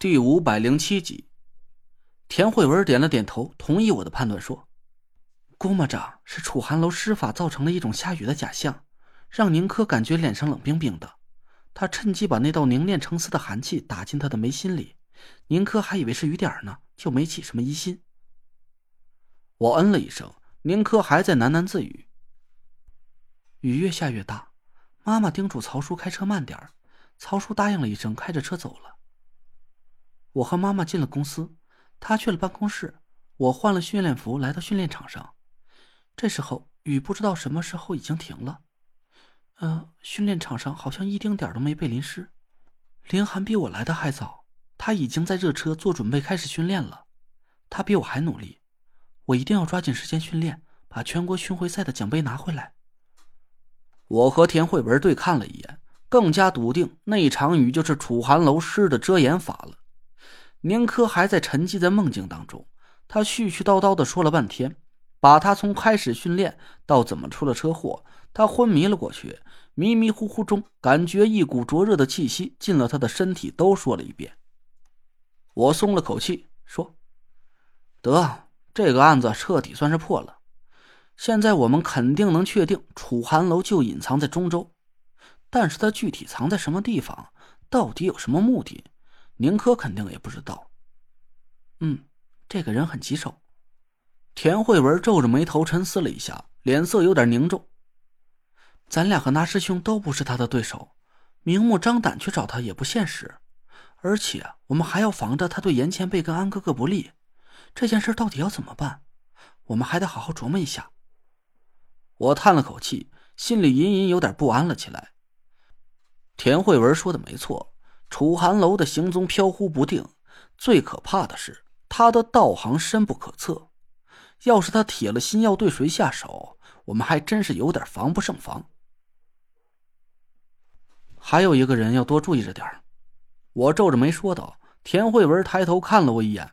第五百零七集，田慧文点了点头，同意我的判断，说：“估摸着是楚寒楼施法造成了一种下雨的假象，让宁珂感觉脸上冷冰冰的。他趁机把那道凝练成丝的寒气打进他的眉心里，宁珂还以为是雨点呢，就没起什么疑心。”我嗯了一声，宁珂还在喃喃自语：“雨越下越大，妈妈叮嘱曹叔开车慢点曹叔答应了一声，开着车走了。”我和妈妈进了公司，他去了办公室，我换了训练服来到训练场上。这时候雨不知道什么时候已经停了，呃，训练场上好像一丁点都没被淋湿。林寒比我来的还早，他已经在热车做准备开始训练了。他比我还努力，我一定要抓紧时间训练，把全国巡回赛的奖杯拿回来。我和田慧文对看了一眼，更加笃定那场雨就是楚寒楼施的遮掩法了。宁珂还在沉寂在梦境当中，他絮絮叨叨的说了半天，把他从开始训练到怎么出了车祸，他昏迷了过去，迷迷糊糊中感觉一股灼热的气息进了他的身体，都说了一遍。我松了口气，说：“得，这个案子彻底算是破了。现在我们肯定能确定楚寒楼就隐藏在中州，但是他具体藏在什么地方，到底有什么目的？”宁珂肯定也不知道。嗯，这个人很棘手。田慧文皱着眉头沉思了一下，脸色有点凝重。咱俩和那师兄都不是他的对手，明目张胆去找他也不现实。而且我们还要防着他对严前辈跟安哥哥不利。这件事到底要怎么办？我们还得好好琢磨一下。我叹了口气，心里隐隐有点不安了起来。田慧文说的没错。楚寒楼的行踪飘忽不定，最可怕的是他的道行深不可测。要是他铁了心要对谁下手，我们还真是有点防不胜防。还有一个人要多注意着点我皱着眉说道。田慧文抬头看了我一眼，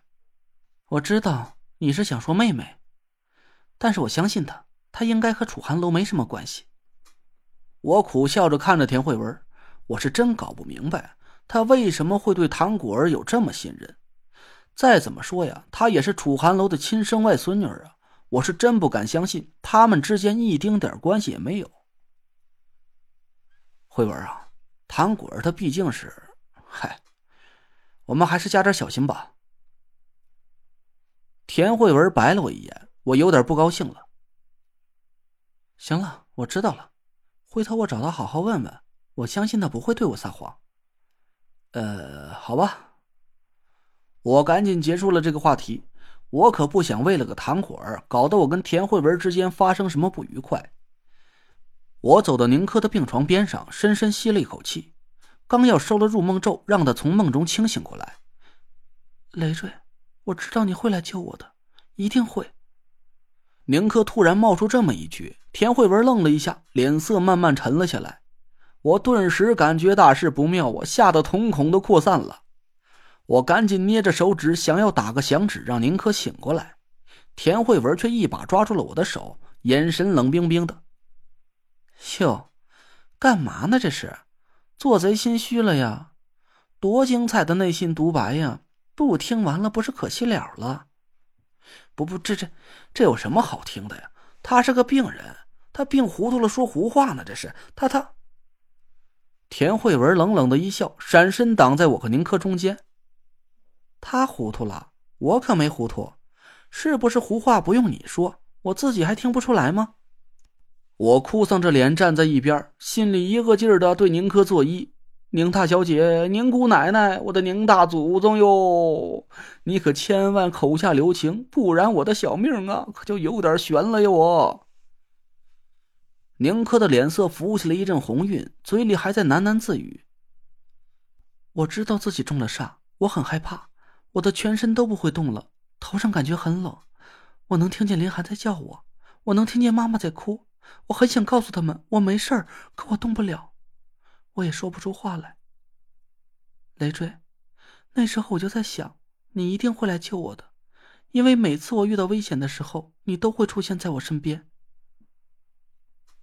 我知道你是想说妹妹，但是我相信他，他应该和楚寒楼没什么关系。我苦笑着看着田慧文，我是真搞不明白。他为什么会对唐果儿有这么信任？再怎么说呀，她也是楚寒楼的亲生外孙女啊！我是真不敢相信他们之间一丁点关系也没有。慧文啊，唐果儿她毕竟是……嗨，我们还是加点小心吧。田慧文白了我一眼，我有点不高兴了。行了，我知道了，回头我找他好好问问，我相信他不会对我撒谎。呃，好吧。我赶紧结束了这个话题，我可不想为了个糖果儿搞得我跟田慧文之间发生什么不愉快。我走到宁珂的病床边上，深深吸了一口气，刚要收了入梦咒，让他从梦中清醒过来。累赘，我知道你会来救我的，一定会。宁珂突然冒出这么一句，田慧文愣了一下，脸色慢慢沉了下来。我顿时感觉大事不妙，我吓得瞳孔都扩散了。我赶紧捏着手指，想要打个响指让宁珂醒过来。田慧文却一把抓住了我的手，眼神冷冰冰的。哟，干嘛呢？这是做贼心虚了呀？多精彩的内心独白呀！不听完了不是可惜了了？不不，这这这有什么好听的呀？他是个病人，他病糊涂了说胡话呢？这是他他。田慧文冷冷的一笑，闪身挡在我和宁珂中间。他糊涂了，我可没糊涂，是不是胡话不用你说，我自己还听不出来吗？我哭丧着脸站在一边，心里一个劲儿的对宁珂作揖：“宁大小姐，宁姑奶奶，我的宁大祖宗哟，你可千万口下留情，不然我的小命啊，可就有点悬了哟！”我。宁珂的脸色浮起了一阵红晕，嘴里还在喃喃自语：“我知道自己中了煞，我很害怕，我的全身都不会动了，头上感觉很冷。我能听见林寒在叫我，我能听见妈妈在哭。我很想告诉他们我没事儿，可我动不了，我也说不出话来。累赘，那时候我就在想，你一定会来救我的，因为每次我遇到危险的时候，你都会出现在我身边。”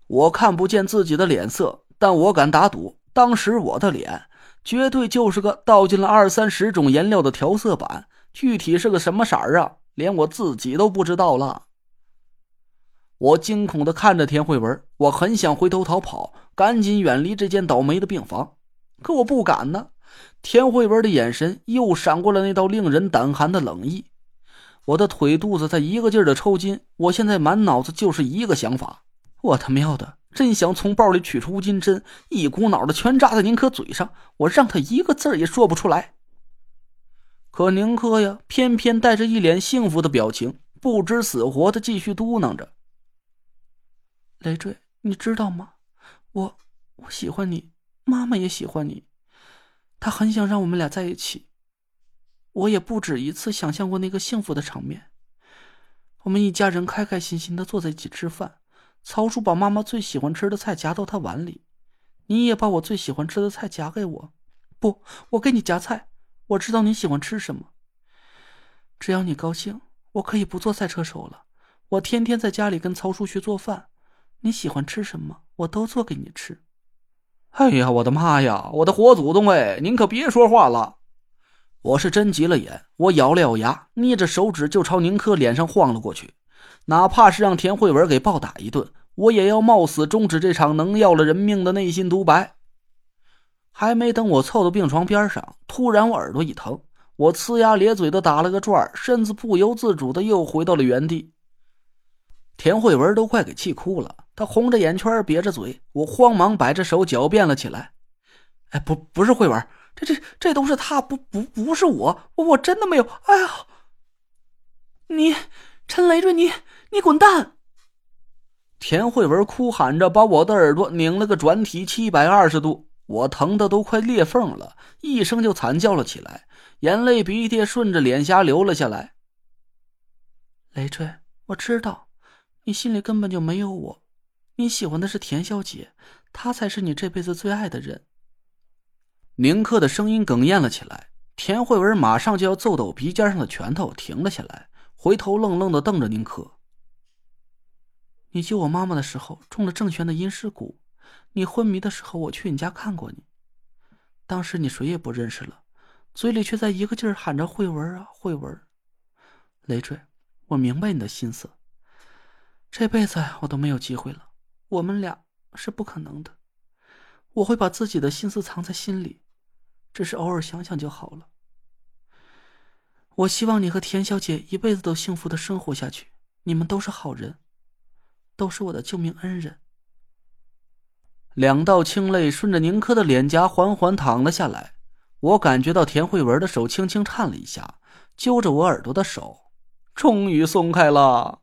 我看不见自己的脸色，但我敢打赌，当时我的脸绝对就是个倒进了二三十种颜料的调色板，具体是个什么色儿啊，连我自己都不知道了。我惊恐的看着田慧文，我很想回头逃跑，赶紧远离这间倒霉的病房，可我不敢呢。田慧文的眼神又闪过了那道令人胆寒的冷意，我的腿肚子在一个劲儿的抽筋，我现在满脑子就是一个想法：我他喵的，真想从包里取出乌金针，一股脑的全扎在宁可嘴上，我让他一个字也说不出来。可宁可呀，偏偏带着一脸幸福的表情，不知死活的继续嘟囔着。累赘，你知道吗？我我喜欢你，妈妈也喜欢你，她很想让我们俩在一起。我也不止一次想象过那个幸福的场面。我们一家人开开心心的坐在一起吃饭，曹叔把妈妈最喜欢吃的菜夹到他碗里，你也把我最喜欢吃的菜夹给我。不，我给你夹菜。我知道你喜欢吃什么。只要你高兴，我可以不做赛车手了。我天天在家里跟曹叔学做饭。你喜欢吃什么，我都做给你吃。哎呀，我的妈呀，我的活祖宗哎！您可别说话了，我是真急了眼，我咬了咬牙，捏着手指就朝宁珂脸上晃了过去，哪怕是让田慧文给暴打一顿，我也要冒死终止这场能要了人命的内心独白。还没等我凑到病床边上，突然我耳朵一疼，我呲牙咧嘴的打了个转，身子不由自主的又回到了原地。田慧文都快给气哭了。他红着眼圈，瘪着嘴，我慌忙摆着手狡辩了起来：“哎，不，不是慧文，这这这都是他，不不不是我，我我真的没有。哎呀，你陈雷瑞，你你滚蛋！”田慧文哭喊着把我的耳朵拧了个转体七百二十度，我疼的都快裂缝了，一声就惨叫了起来，眼泪鼻涕顺着脸颊流了下来。雷坠，我知道，你心里根本就没有我。你喜欢的是田小姐，她才是你这辈子最爱的人。宁克的声音哽咽了起来，田慧文马上就要揍到我鼻尖上的拳头停了下来，回头愣愣的瞪着宁可。你救我妈妈的时候中了郑轩的阴尸蛊，你昏迷的时候我去你家看过你，当时你谁也不认识了，嘴里却在一个劲儿喊着慧文啊慧文。累赘，我明白你的心思，这辈子我都没有机会了。我们俩是不可能的，我会把自己的心思藏在心里，只是偶尔想想就好了。我希望你和田小姐一辈子都幸福的生活下去，你们都是好人，都是我的救命恩人。两道清泪顺着宁珂的脸颊缓缓淌了下来，我感觉到田慧文的手轻轻颤了一下，揪着我耳朵的手终于松开了。